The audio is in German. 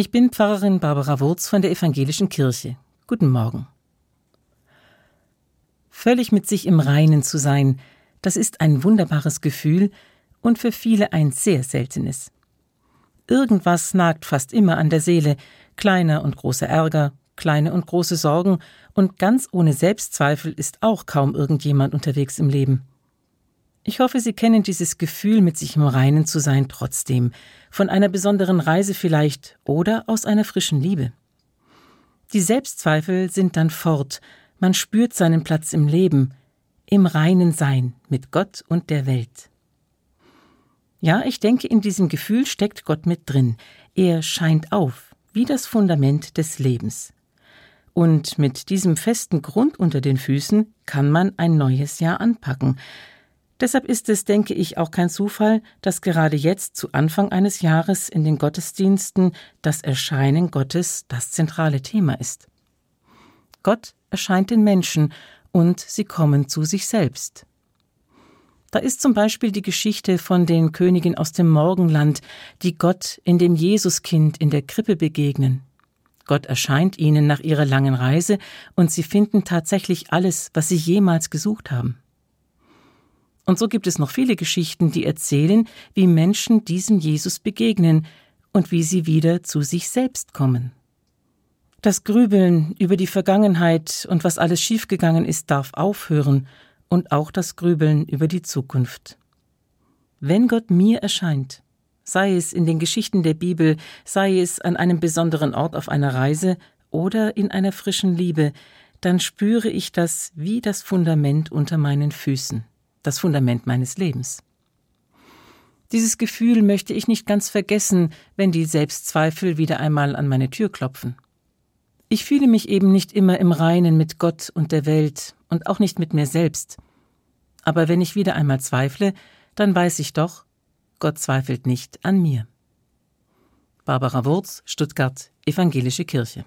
Ich bin Pfarrerin Barbara Wurz von der Evangelischen Kirche. Guten Morgen. Völlig mit sich im Reinen zu sein, das ist ein wunderbares Gefühl und für viele ein sehr seltenes. Irgendwas nagt fast immer an der Seele, kleiner und großer Ärger, kleine und große Sorgen, und ganz ohne Selbstzweifel ist auch kaum irgendjemand unterwegs im Leben. Ich hoffe, Sie kennen dieses Gefühl, mit sich im Reinen zu sein, trotzdem, von einer besonderen Reise vielleicht oder aus einer frischen Liebe. Die Selbstzweifel sind dann fort, man spürt seinen Platz im Leben, im reinen Sein mit Gott und der Welt. Ja, ich denke, in diesem Gefühl steckt Gott mit drin. Er scheint auf, wie das Fundament des Lebens. Und mit diesem festen Grund unter den Füßen kann man ein neues Jahr anpacken. Deshalb ist es, denke ich, auch kein Zufall, dass gerade jetzt zu Anfang eines Jahres in den Gottesdiensten das Erscheinen Gottes das zentrale Thema ist. Gott erscheint den Menschen und sie kommen zu sich selbst. Da ist zum Beispiel die Geschichte von den Königen aus dem Morgenland, die Gott in dem Jesuskind in der Krippe begegnen. Gott erscheint ihnen nach ihrer langen Reise und sie finden tatsächlich alles, was sie jemals gesucht haben. Und so gibt es noch viele Geschichten, die erzählen, wie Menschen diesem Jesus begegnen und wie sie wieder zu sich selbst kommen. Das Grübeln über die Vergangenheit und was alles schiefgegangen ist, darf aufhören und auch das Grübeln über die Zukunft. Wenn Gott mir erscheint, sei es in den Geschichten der Bibel, sei es an einem besonderen Ort auf einer Reise oder in einer frischen Liebe, dann spüre ich das wie das Fundament unter meinen Füßen, das Fundament meines Lebens. Dieses Gefühl möchte ich nicht ganz vergessen, wenn die Selbstzweifel wieder einmal an meine Tür klopfen. Ich fühle mich eben nicht immer im Reinen mit Gott und der Welt und auch nicht mit mir selbst. Aber wenn ich wieder einmal zweifle, dann weiß ich doch, Gott zweifelt nicht an mir. Barbara Wurz, Stuttgart, Evangelische Kirche.